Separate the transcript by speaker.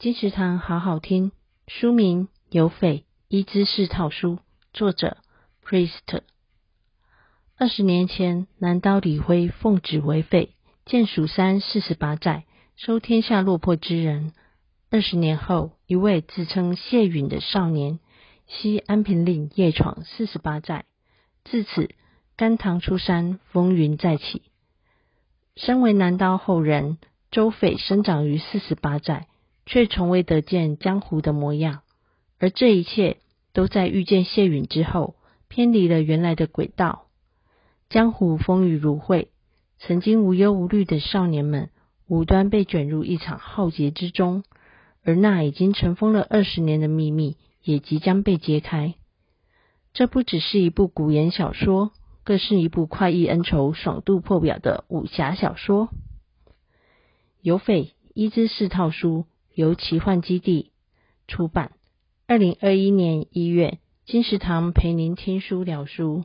Speaker 1: 金石堂好好听，书名《有匪一知四套书》，作者 Priest。二十年前，南刀李辉奉旨为匪，建蜀山四十八寨，收天下落魄之人。二十年后，一位自称谢允的少年，西安平令夜闯四十八寨，自此甘棠出山，风云再起。身为南刀后人，周匪生长于四十八寨。却从未得见江湖的模样，而这一切都在遇见谢允之后，偏离了原来的轨道。江湖风雨如晦，曾经无忧无虑的少年们，无端被卷入一场浩劫之中，而那已经尘封了二十年的秘密，也即将被揭开。这不只是一部古言小说，更是一部快意恩仇、爽度破表的武侠小说。有匪一之四套书。由奇幻基地出版，二零二一年一月，金石堂陪您听书聊书。